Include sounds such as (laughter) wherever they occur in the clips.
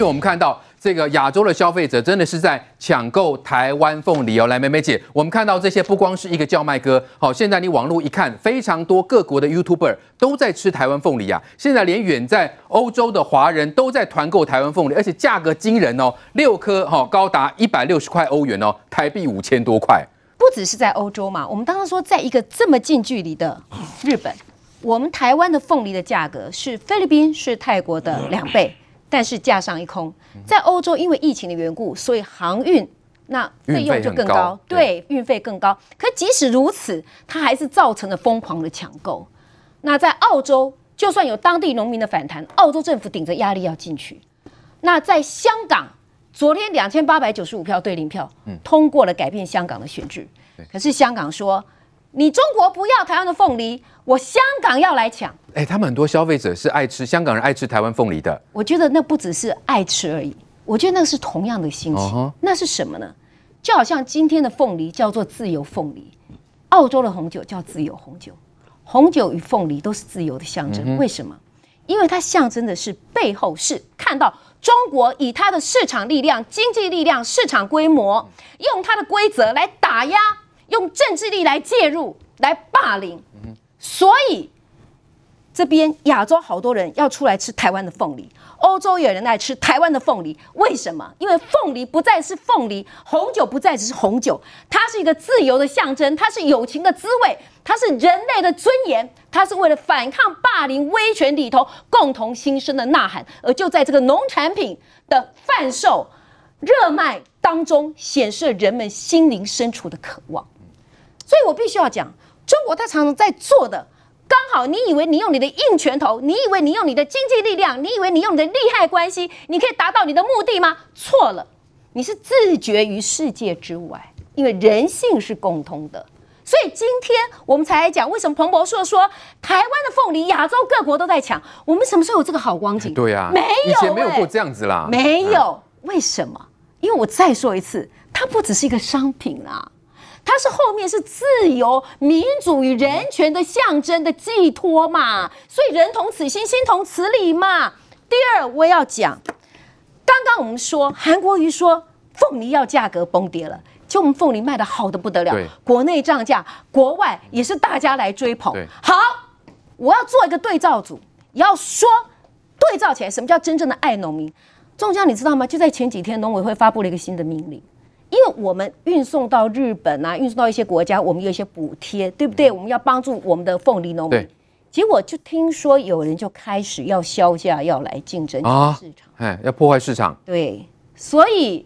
因为我们看到这个亚洲的消费者真的是在抢购台湾凤梨哦。来，美美姐，我们看到这些不光是一个叫卖哥，好，现在你网络一看，非常多各国的 YouTuber 都在吃台湾凤梨啊。现在连远在欧洲的华人都在团购台湾凤梨，而且价格惊人哦，六颗哈高达一百六十块欧元哦，台币五千多块。不只是在欧洲嘛，我们刚刚说在一个这么近距离的日本，我们台湾的凤梨的价格是菲律宾是泰国的两倍。但是架上一空，在欧洲因为疫情的缘故，所以航运那费用就更高，高对，运费更高。可即使如此，它还是造成了疯狂的抢购。那在澳洲，就算有当地农民的反弹，澳洲政府顶着压力要进去。那在香港，昨天两千八百九十五票对零票，通过了改变香港的选制。可是香港说，你中国不要台湾的凤梨，我香港要来抢。哎，他们很多消费者是爱吃，香港人爱吃台湾凤梨的。我觉得那不只是爱吃而已，我觉得那是同样的心情。Uh huh. 那是什么呢？就好像今天的凤梨叫做自由凤梨，澳洲的红酒叫自由红酒，红酒与凤梨都是自由的象征。Uh. 为什么？因为它象征的是背后是看到中国以它的市场力量、经济力量、市场规模，用它的规则来打压。用政治力来介入，来霸凌，所以这边亚洲好多人要出来吃台湾的凤梨，欧洲有人来吃台湾的凤梨，为什么？因为凤梨不再是凤梨，红酒不再只是红酒，它是一个自由的象征，它是友情的滋味，它是人类的尊严，它是为了反抗霸凌威权里头共同心声的呐喊，而就在这个农产品的贩售热卖当中，显示了人们心灵深处的渴望。所以我必须要讲，中国他常常在做的，刚好你以为你用你的硬拳头，你以为你用你的经济力量，你以为你用你的利害关系，你可以达到你的目的吗？错了，你是自绝于世界之外，因为人性是共通的。所以今天我们才来讲，为什么彭博社说台湾的凤梨亚洲各国都在抢，我们什么时候有这个好光景？对呀、啊，没有，以前没有过这样子啦，没有。为什么？因为我再说一次，它不只是一个商品啊。它是后面是自由、民主与人权的象征的寄托嘛，所以人同此心，心同此理嘛。第二，我要讲，刚刚我们说韩国瑜说凤梨要价格崩跌了，就我们凤梨卖的好的不得了，国内涨价，国外也是大家来追捧。好，我要做一个对照组，要说对照起来，什么叫真正的爱农民？仲江，你知道吗？就在前几天，农委会发布了一个新的命令。因为我们运送到日本啊，运送到一些国家，我们有一些补贴，对不对？我们要帮助我们的凤梨农民。结果就听说有人就开始要削价，要来竞争市场，哎，要破坏市场。对，所以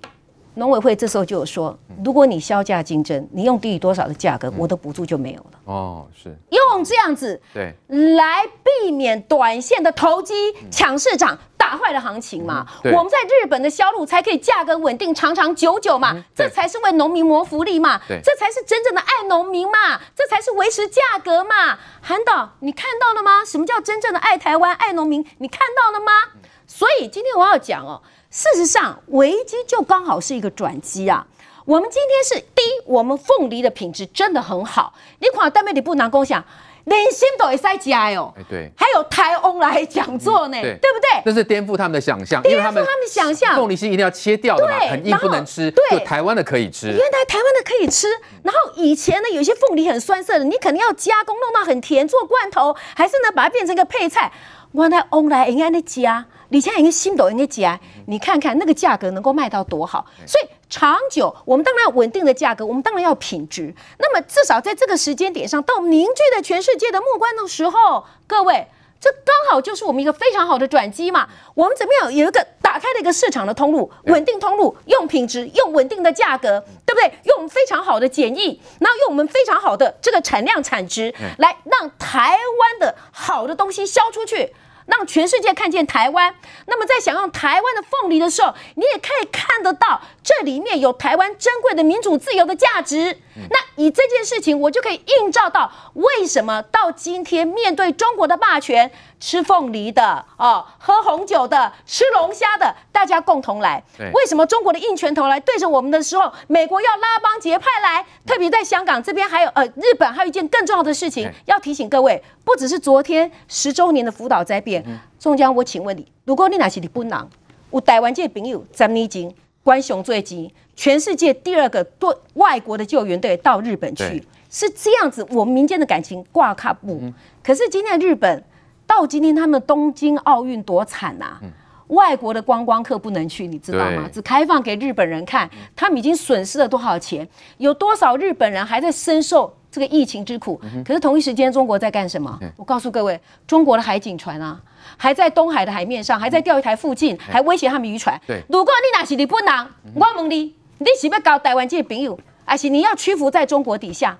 农委会这时候就有说，如果你削价竞争，你用低于多少的价格，我的补助就没有了。哦，是。用这样子对来避免短线的投机抢市场。打坏了行情嘛，嗯、我们在日本的销路才可以价格稳定长长久久嘛，嗯、这才是为农民谋福利嘛，对这才是真正的爱农民嘛，这才是维持价格嘛。韩导，你看到了吗？什么叫真正的爱台湾、爱农民？你看到了吗？嗯、所以今天我要讲哦，事实上危机就刚好是一个转机啊。我们今天是第一，我们凤梨的品质真的很好，你看单位你不能共享。连心都会塞加哟，哎对，还有台翁来讲座呢，对不对？这是颠覆他们的想象，颠覆他们的想象。凤梨是一定要切掉的嘛，很硬不能吃，对，台湾的可以吃。原来台湾的可以吃，然后以前呢，有些凤梨很酸涩的，你肯定要加工弄到很甜，做罐头，还是呢把它变成一个配菜。原来翁来应该的加，你现在应该心都应该加，你看看那个价格能够卖到多好，所以。长久，我们当然要稳定的价格，我们当然要品质。那么至少在这个时间点上，到凝聚了全世界的目光的时候，各位，这刚好就是我们一个非常好的转机嘛。我们怎么样有一个打开了一个市场的通路，稳定通路，用品质，用稳定的价格，对不对？用我们非常好的检疫，然后用我们非常好的这个产量产值，来让台湾的好的东西销出去。让全世界看见台湾。那么，在享用台湾的凤梨的时候，你也可以看得到这里面有台湾珍贵的民主自由的价值。那以这件事情，我就可以映照到为什么到今天面对中国的霸权，吃凤梨的哦，喝红酒的，吃龙虾的，大家共同来。为什么中国的硬拳头来对着我们的时候，美国要拉帮结派来？特别在香港这边，还有呃日本，还有一件更重要的事情要提醒各位，不只是昨天十周年的福岛灾变。宋江，我请问你，如果你哪是日本人，有台湾这朋友十年前关熊最急，全世界第二个对外国的救援队到日本去，是这样子，我们民间的感情挂卡布。可是今天日本到今天他们东京奥运多惨呐！外国的观光客不能去，你知道吗？只开放给日本人看，他们已经损失了多少钱？有多少日本人还在深受这个疫情之苦？可是同一时间，中国在干什么？我告诉各位，中国的海警船啊。还在东海的海面上，还在钓鱼台附近，还威胁他们渔船。对，如果你那是日本人，我问你，你是要搞台湾这些朋友，还是你要屈服在中国底下？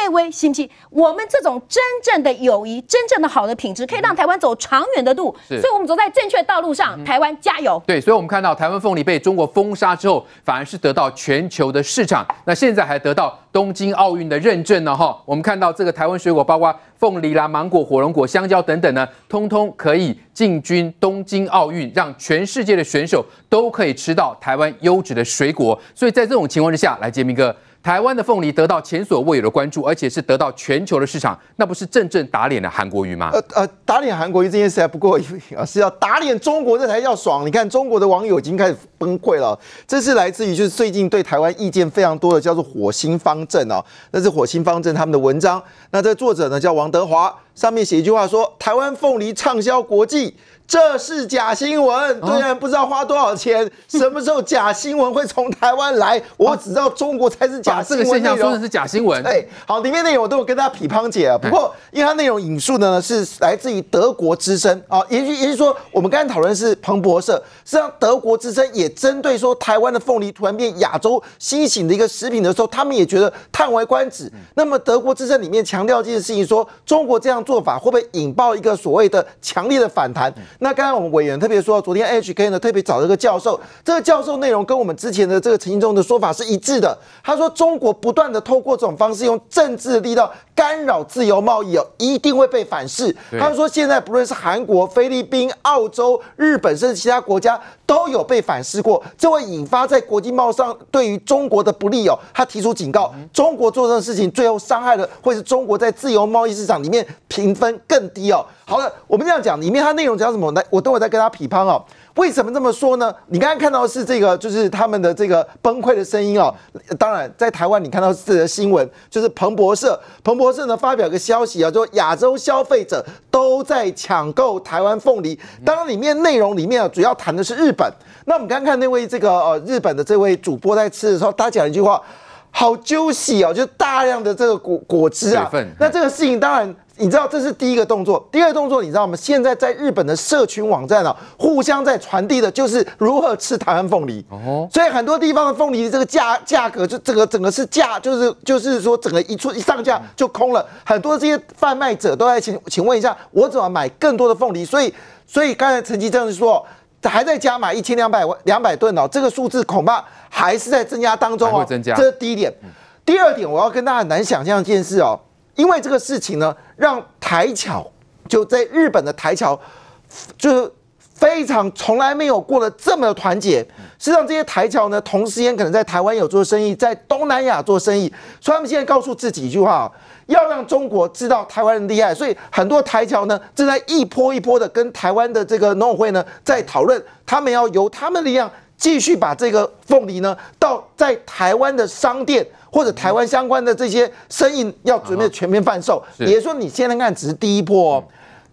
内威信不信？我们这种真正的友谊，真正的好的品质，可以让台湾走长远的路。所以我们走在正确道路上。台湾加油！对，所以我们看到台湾凤梨被中国封杀之后，反而是得到全球的市场。那现在还得到东京奥运的认证呢，哈。我们看到这个台湾水果，包括。凤梨啦、芒果、火龙果、香蕉等等呢，通通可以进军东京奥运，让全世界的选手都可以吃到台湾优质的水果。所以在这种情况之下，来杰明哥。台湾的凤梨得到前所未有的关注，而且是得到全球的市场，那不是正正打脸了韩国瑜吗？呃呃，打脸韩国瑜这件事还不过瘾，是要打脸中国这才叫爽。你看中国的网友已经开始崩溃了。这是来自于就是最近对台湾意见非常多的叫做火星方阵哦，那是火星方阵他们的文章。那这作者呢叫王德华，上面写一句话说：台湾凤梨畅销国际。这是假新闻，虽然不知道花多少钱，什么时候假新闻会从台湾来？我只知道中国才是假新闻。这个现象说的是假新闻。对，好，里面内容我都有跟大家批判解啊。不过，因为它内容引述的呢是来自于德国之声啊，也许也就是说，我们刚才讨论是彭博社，实际上德国之声也针对说台湾的凤梨突然变亚洲新型的一个食品的时候，他们也觉得叹为观止。那么，德国之声里面强调这件事情，说中国这样做法会不会引爆一个所谓的强烈的反弹？那刚刚我们委员特别说，昨天 HK 呢特别找了个教授，这个教授内容跟我们之前的这个陈时中的说法是一致的。他说，中国不断的透过这种方式，用政治的力道干扰自由贸易哦，一定会被反噬。他说，现在不论是韩国、菲律宾、澳洲、日本，甚至其他国家都有被反噬过，这会引发在国际贸易上对于中国的不利哦。他提出警告，中国做这种事情，最后伤害的会是中国在自由贸易市场里面评分更低哦。好了，我们这样讲，里面它内容讲什么？来，我等会再跟他批判哦。为什么这么说呢？你刚刚看到的是这个，就是他们的这个崩溃的声音哦。当然，在台湾你看到这个新闻，就是彭博社，彭博社呢发表个消息啊，说亚洲消费者都在抢购台湾凤梨。当然，里面内容里面啊，主要谈的是日本。那我们刚刚看那位这个呃日本的这位主播在吃的时候，他讲一句话，好 juicy 哦，就大量的这个果果汁啊。那这个事情当然。你知道这是第一个动作，第二个动作你知道吗？现在在日本的社群网站啊，互相在传递的就是如何吃台湾凤梨。哦，所以很多地方的凤梨这个价价格就这个整个是价，就是就是说整个一出一上架就空了。很多这些贩卖者都在请请问一下，我怎么买更多的凤梨？所以所以刚才陈吉正是说还在加买一千两百万两百吨哦，这个数字恐怕还是在增加当中哦。增加，这是第一点。第二点，我要跟大家很难想象一件事哦。因为这个事情呢，让台侨就在日本的台侨，就是非常从来没有过的这么的团结。实际上，这些台侨呢，同时间可能在台湾有做生意，在东南亚做生意，所以他们现在告诉自己一句话：要让中国知道台湾人厉害。所以很多台侨呢，正在一波一波的跟台湾的这个农委会呢，在讨论，他们要由他们的力量继续把这个凤梨呢，到在台湾的商店。或者台湾相关的这些生意要准备全面贩售，也就是说，你现在看只是第一波，哦，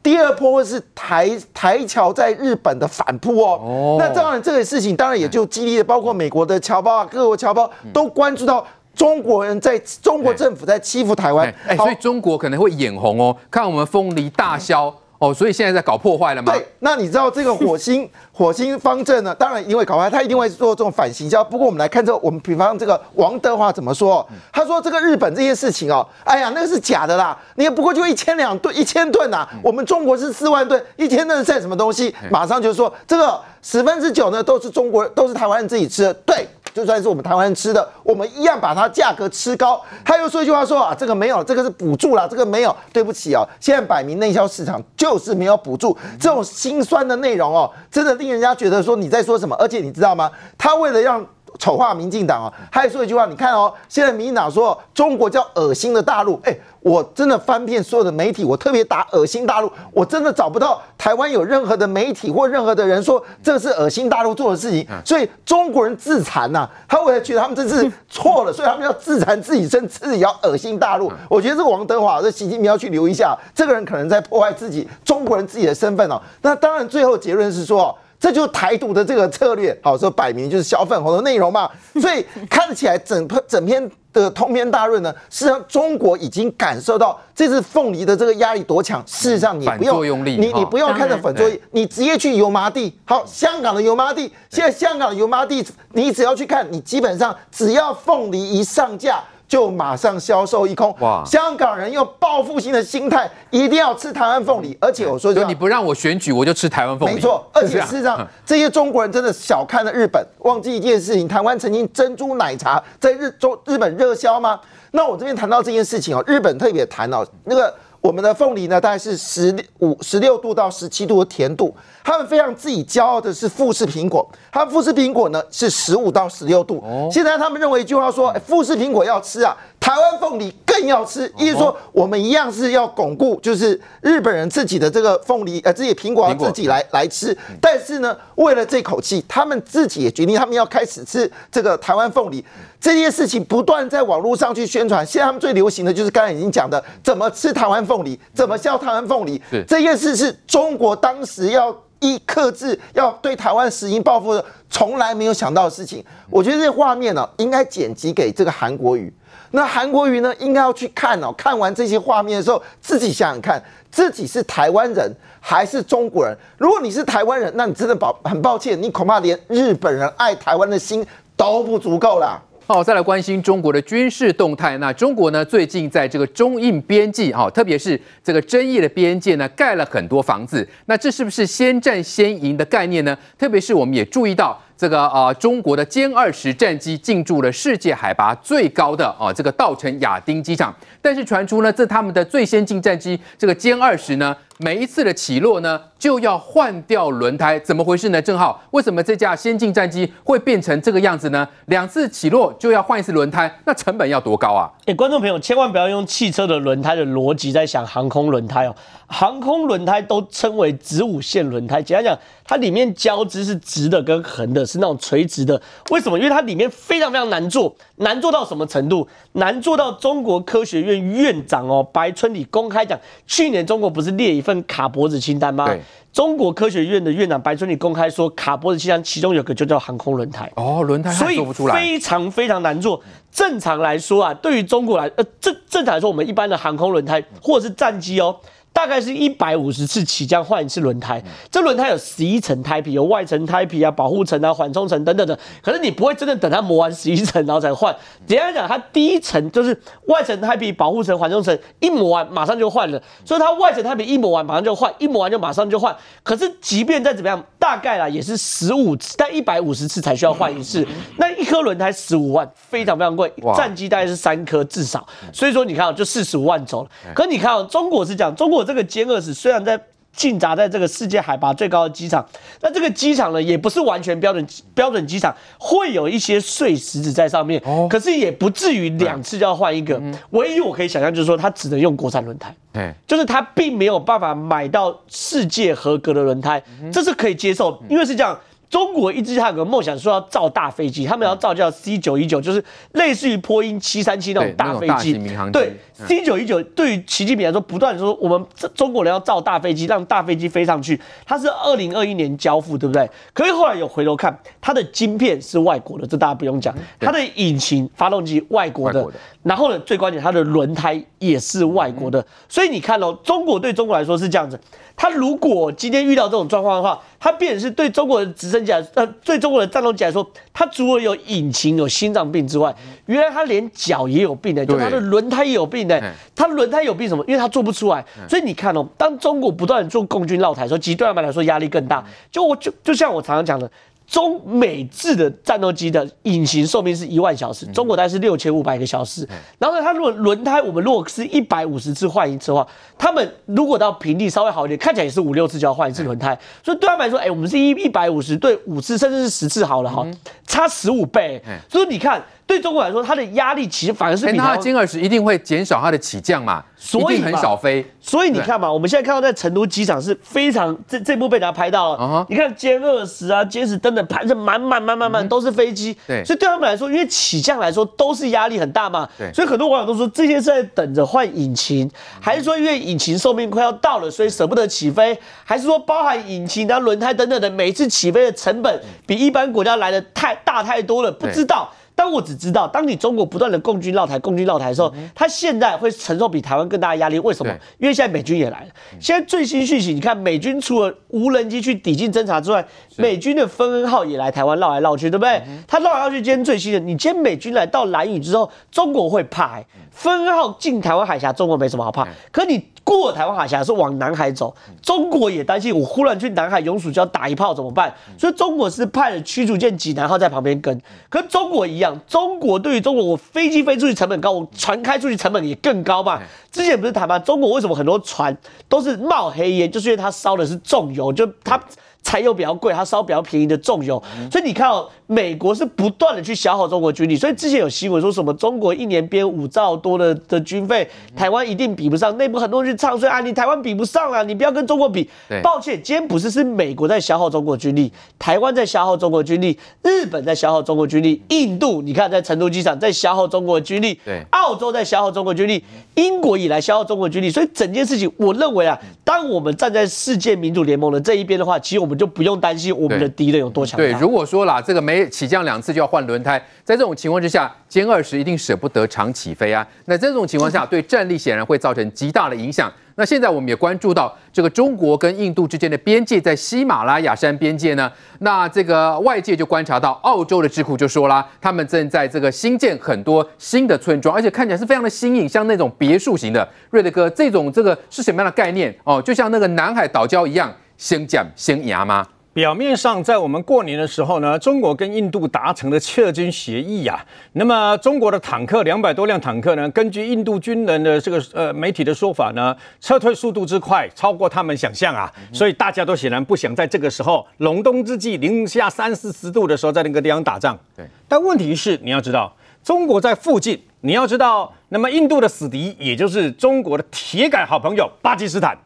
第二波会是台台侨在日本的反扑哦。那当然，这个事情当然也就激励了，包括美国的侨胞啊，各国侨胞都关注到中国人在中国政府在欺负台湾，哎，所以中国可能会眼红哦，看我们凤梨大销。哦，所以现在在搞破坏了吗？对，那你知道这个火星 (laughs) 火星方阵呢？当然，因为搞坏，他一定会做这种反行销。不过我们来看这个，我们比方这个王德华怎么说？他说这个日本这些事情哦，哎呀，那个是假的啦，你也不过就一千两吨、一千吨呐。我们中国是四万吨，一千吨算什么东西？马上就说这个十分之九呢，都是中国，都是台湾人自己吃的。对。就算是我们台湾人吃的，我们一样把它价格吃高。他又说一句话说啊，这个没有，这个是补助啦，这个没有，对不起哦，现在摆明内销市场就是没有补助。这种心酸的内容哦，真的令人家觉得说你在说什么。而且你知道吗？他为了让丑化民进党啊，他还说一句话，你看哦，现在民进党说中国叫恶心的大陆，哎，我真的翻遍所有的媒体，我特别打恶心大陆，我真的找不到台湾有任何的媒体或任何的人说这是恶心大陆做的事情，所以中国人自残呐，他为了觉得他们这是错了，(laughs) 所以他们要自残自己身，自己要恶心大陆。我觉得这个王德华，这习近平要去留一下，这个人可能在破坏自己中国人自己的身份哦。那当然，最后结论是说。这就是台独的这个策略，好说摆明就是小粉红的内容嘛，(laughs) 所以看起来整整篇的通篇大论呢，事实上中国已经感受到这次凤梨的这个压力多强。事实上你不用你你不用看着反作用力，你直接去油麻地，好，香港的油麻地，现在香港的油麻地，你只要去看，你基本上只要凤梨一上架。就马上销售一空。哇！香港人用报复性的心态，一定要吃台湾凤梨。而且我说，就你不让我选举，我就吃台湾凤梨。没错，而且事实上，这些中国人真的小看了日本，忘记一件事情：台湾曾经珍珠奶茶在日中日本热销吗？那我这边谈到这件事情哦，日本特别谈到那个。我们的凤梨呢，大概是十五、十六度到十七度的甜度。他们非常自己骄傲的是富士苹果，他们富士苹果呢是十五到十六度。现在他们认为一句话说，哎，富士苹果要吃啊，台湾凤梨更要吃。意思说，我们一样是要巩固，就是日本人自己的这个凤梨，呃，自己苹果要自己来来吃。但是呢，为了这口气，他们自己也决定，他们要开始吃这个台湾凤梨。这件事情不断在网络上去宣传，现在他们最流行的就是刚才已经讲的，怎么吃台湾凤梨，怎么叫台湾凤梨。这件事是中国当时要一克制，要对台湾实行报复的，从来没有想到的事情。我觉得这画面呢，应该剪辑给这个韩国瑜。那韩国瑜呢，应该要去看哦，看完这些画面的时候，自己想想看，自己是台湾人还是中国人？如果你是台湾人，那你真的抱很抱歉，你恐怕连日本人爱台湾的心都不足够了。好，再来关心中国的军事动态。那中国呢，最近在这个中印边境，哈，特别是这个争议的边界呢，盖了很多房子。那这是不是先战先赢的概念呢？特别是我们也注意到。这个啊、中国的歼二十战机进驻了世界海拔最高的啊、呃、这个稻城亚丁机场，但是传出呢，这他们的最先进战机这个歼二十呢，每一次的起落呢就要换掉轮胎，怎么回事呢？正好，为什么这架先进战机会变成这个样子呢？两次起落就要换一次轮胎，那成本要多高啊？哎，观众朋友千万不要用汽车的轮胎的逻辑在想航空轮胎哦，航空轮胎都称为子午线轮胎，简单讲，它里面交织是直的跟横的。是那种垂直的，为什么？因为它里面非常非常难做，难做到什么程度？难做到中国科学院院长哦白春礼公开讲，去年中国不是列一份卡脖子清单吗？对，中国科学院的院长白春礼公开说，卡脖子清单其中有个就叫航空轮胎哦，轮胎做不出来，所以非常非常难做。正常来说啊，对于中国来，呃，正正常来说，我们一般的航空轮胎或者是战机哦。大概是一百五十次起降换一次轮胎，这轮胎有十一层胎皮，有外层胎皮啊、保护层啊、缓冲层等等的。可是你不会真的等它磨完十一层然后才换。简单讲，它第一层就是外层胎皮、保护层、缓冲层一磨完马上就换了，所以它外层胎皮一磨完马上就换，一磨完就马上就换。可是即便再怎么样，大概啦也是十五次，但一百五十次才需要换一次。那一颗轮胎十五万，非常非常贵。战机大概是三颗至少，所以说你看啊，就四十五万走了。可是你看啊，中国是这样中国。这个歼二十虽然在进闸在这个世界海拔最高的机场，那这个机场呢也不是完全标准标准机场，会有一些碎石子在上面，哦、可是也不至于两次就要换一个。嗯、唯一我可以想象就是说，它只能用国产轮胎，嗯、就是它并没有办法买到世界合格的轮胎，嗯、这是可以接受，因为是这样。中国一直还有个梦想，说要造大飞机，他们要造叫 C 九一九，就是类似于波音七三七那种大飞机。对，C 九一九对于习近平来说，不断说我们中国人要造大飞机，让大飞机飞上去。它是二零二一年交付，对不对？可是后来有回头看，它的晶片是外国的，这大家不用讲。它的引擎、发动机外国的，然后呢，最关键它的轮胎也是外国的。所以你看哦，中国对中国来说是这样子。他如果今天遇到这种状况的话，他变成是对中国的直升机来，呃，对中国的战斗机来说，他除了有引擎、有心脏病之外，原来他连脚也有病的，就他的轮胎也有病的。他轮胎有病什么？因为他做不出来。所以你看哦，当中国不断做共军绕台的时候，极端来说压力更大。就我就就像我常常讲的。中美制的战斗机的隐形寿命是一万小时，中国大概是六千五百个小时。然后呢，它如果轮胎，我们如果是一百五十次换一次的话，他们如果到平地稍微好一点，看起来也是五六次就要换一次轮胎。所以对他们来说，哎，我们是一一百五十对五次，甚至是十次好了哈，差十五倍。所以你看。对中国来说，它的压力其实反而是比它的歼二十一定会减少它的起降嘛，所以很少飞。所以你看嘛，我们现在看到在成都机场是非常这这部被大家拍到了。Uh huh. 你看歼二十啊、歼十等等排着满满满满满都是飞机。对，所以对他们来说，因为起降来说都是压力很大嘛。对，所以很多网友都说这些是在等着换引擎，还是说因为引擎寿命快要到了，所以舍不得起飞，还是说包含引擎、然后轮胎等等的每一次起飞的成本比一般国家来的太大太多了？不知道。但我只知道，当你中国不断的共军绕台、共军绕台的时候，他现在会承受比台湾更大的压力。为什么？因为现在美军也来了。现在最新讯息，你看美军除了无人机去抵近侦察之外，美军的分恩号也来台湾绕来绕去，对不对？他绕来绕去，今天最新的，你今天美军来到蓝屿之后，中国会怕、欸。芬恩号进台湾海峡，中国没什么好怕。可你过了台湾海峡是往南海走，中国也担心，我忽然去南海永暑礁打一炮怎么办？所以中国是派了驱逐舰济南号在旁边跟。可中国一样，中国对于中国，我飞机飞出去成本高，我船开出去成本也更高嘛？之前不是谈吗？中国为什么很多船都是冒黑烟？就是因为它烧的是重油，就它。柴油比较贵，它烧比较便宜的重油，所以你看哦，美国是不断的去消耗中国军力，所以之前有新闻说什么中国一年编五兆多的的军费，台湾一定比不上，内部很多人去唱衰啊，你台湾比不上啊，你不要跟中国比。对。抱歉，今天不是是美国在消耗中国军力，台湾在消耗中国军力，日本在消耗中国军力，印度你看在成都机场在消耗中国军力，对，澳洲在消耗中国军力，英国也来消耗中国军力，所以整件事情我认为啊，当我们站在世界民主联盟的这一边的话，其实我们。就不用担心我们的敌人有多强大。对，如果说啦，这个每起降两次就要换轮胎，在这种情况之下，歼二十一定舍不得长起飞啊。那这种情况下，对战力显然会造成极大的影响。那现在我们也关注到这个中国跟印度之间的边界，在喜马拉雅山边界呢。那这个外界就观察到，澳洲的智库就说啦，他们正在这个新建很多新的村庄，而且看起来是非常的新颖，像那种别墅型的。瑞德哥，这种这个是什么样的概念哦？就像那个南海岛礁一样。先讲先牙吗？表面上，在我们过年的时候呢，中国跟印度达成了撤军协议呀。那么，中国的坦克两百多辆坦克呢，根据印度军人的这个呃媒体的说法呢，撤退速度之快，超过他们想象啊。所以大家都显然不想在这个时候隆冬之际，零下三四十度的时候，在那个地方打仗。对。但问题是，你要知道，中国在附近，你要知道，那么印度的死敌，也就是中国的铁杆好朋友巴基斯坦。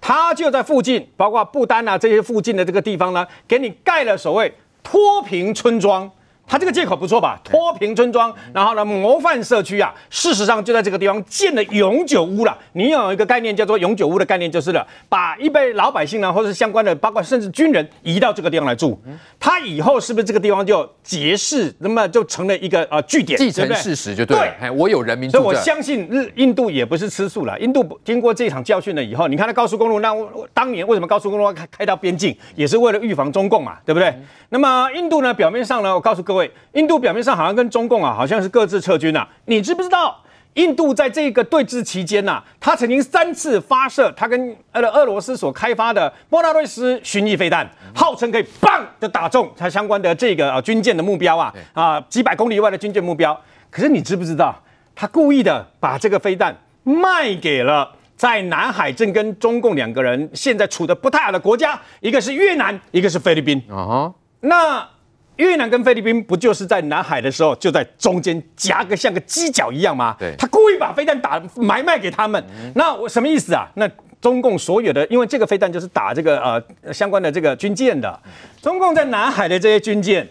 他就在附近，包括不丹啊这些附近的这个地方呢，给你盖了所谓脱贫村庄。他这个借口不错吧？脱贫村庄，然后呢，模范社区啊，事实上就在这个地方建了永久屋了。你有一个概念叫做永久屋的概念，就是了，把一辈老百姓呢，或者是相关的，包括甚至军人移到这个地方来住。他以后是不是这个地方就结识，那么就成了一个呃据点，继承事实就对了。对，我有人民，所以我相信日印度也不是吃素了。印度经过这场教训了以后，你看那高速公路，那当年为什么高速公路要开开到边境，也是为了预防中共嘛，对不对？那么印度呢，表面上呢，我告诉各位，印度表面上好像跟中共啊，好像是各自撤军啊。你知不知道，印度在这个对峙期间呐，他曾经三次发射他跟呃俄罗斯所开发的莫纳瑞斯巡弋飞弹，号称可以棒的打中他相关的这个啊军舰的目标啊啊几百公里以外的军舰目标。可是你知不知道，他故意的把这个飞弹卖给了在南海正跟中共两个人现在处的不太好的国家，一个是越南，一个是菲律宾啊。那越南跟菲律宾不就是在南海的时候就在中间夹个像个犄角一样吗？对，他故意把飞弹打埋卖给他们。嗯、那我什么意思啊？那中共所有的，因为这个飞弹就是打这个呃相关的这个军舰的，中共在南海的这些军舰。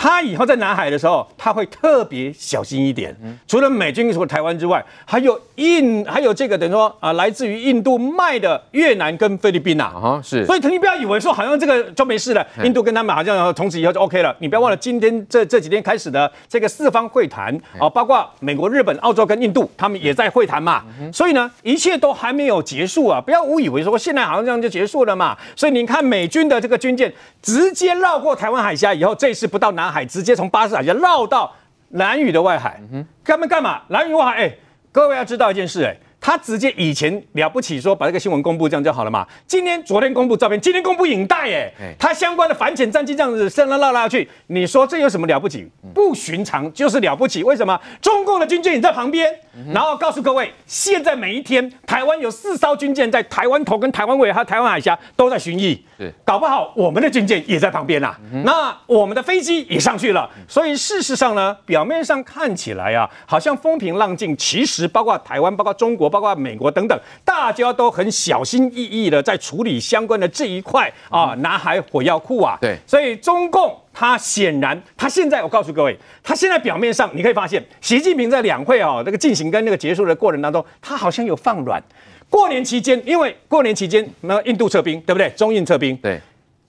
他以后在南海的时候，他会特别小心一点。除了美军和台湾之外，还有印，还有这个等于说啊，来自于印度卖的越南跟菲律宾呐。啊，是。所以，你不要以为说好像这个就没事了，印度跟他们好像从此以后就 OK 了。你不要忘了，今天这这几天开始的这个四方会谈啊，包括美国、日本、澳洲跟印度，他们也在会谈嘛。所以呢，一切都还没有结束啊！不要误以为说现在好像这样就结束了嘛。所以你看，美军的这个军舰直接绕过台湾海峡以后，这次不到南。海直接从巴士海峡绕到南屿的外海，他们干嘛？南屿外海，哎，各位要知道一件事，哎，他直接以前了不起，说把这个新闻公布这样就好了嘛。今天、昨天公布照片，今天公布影带，哎，他相关的反潜战机这样子升了拉拉去，你说这有什么了不起？不寻常就是了不起。为什么？中共的军舰也在旁边，然后告诉各位，现在每一天台湾有四艘军舰在台湾头跟台湾尾还有台湾海峡都在巡弋，搞不好我们的军舰也在旁边啊。那我们的飞机也上去了，所以事实上呢，表面上看起来啊，好像风平浪静，其实包括台湾、包括中国、包括美国等等，大家都很小心翼翼的在处理相关的这一块啊，南海火药库啊。对，所以中共他显然，他现在我告诉各位，他现在表面上你可以发现，习近平在两会啊那个进行跟那个结束的过程当中，他好像有放软。过年期间，因为过年期间那印度撤兵，对不对？中印撤兵，对，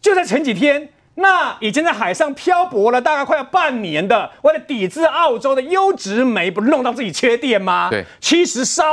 就在前几天。那已经在海上漂泊了大概快要半年的，为了抵制澳洲的优质煤，不是弄到自己缺电吗？对，七十艘。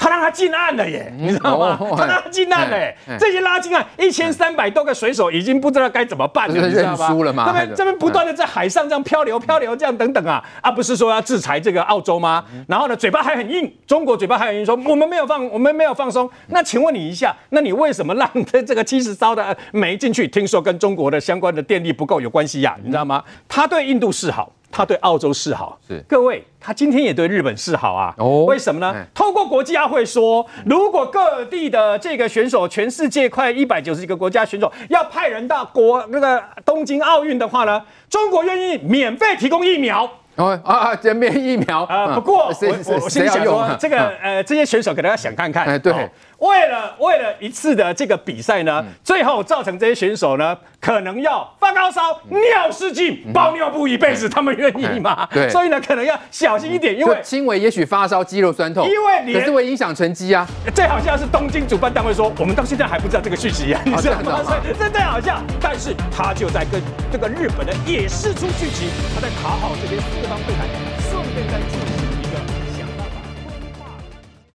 他让他进岸了耶，你知道吗？他让他进岸了耶，这些拉进岸一千三百多个水手已经不知道该怎么办了，你知道吗？输了吗？这边这边不断的在海上这样漂流漂流这样等等啊啊，不是说要制裁这个澳洲吗？然后呢，嘴巴还很硬，中国嘴巴还很硬，说我们没有放，我们没有放松。那请问你一下，那你为什么让这这个七十艘的煤进去？听说跟中国的相关的电力不够有关系呀，你知道吗？他对印度示好。他对澳洲示好，是各位，他今天也对日本示好啊。哦，为什么呢？透过国际奥会说，如果各地的这个选手，全世界快一百九十几个国家选手要派人到国那个东京奥运的话呢，中国愿意免费提供疫苗。哦啊，人民疫苗啊。不过我我我心里想说，这个呃这些选手可能要想看看。哎，对。为了为了一次的这个比赛呢，最后造成这些选手呢，可能要发高烧、尿失禁、包尿布一辈子，他们愿意吗？对，所以呢，可能要小心一点，因为轻微也许发烧、肌肉酸痛，因为可是会影响成绩啊。最好笑是东京主办单位说，我们到现在还不知道这个讯息啊，(laughs) 你知道吗？真的好笑，但是他就在跟这个日本的也是出讯息，他在卡好这边四方对谈，顺便在。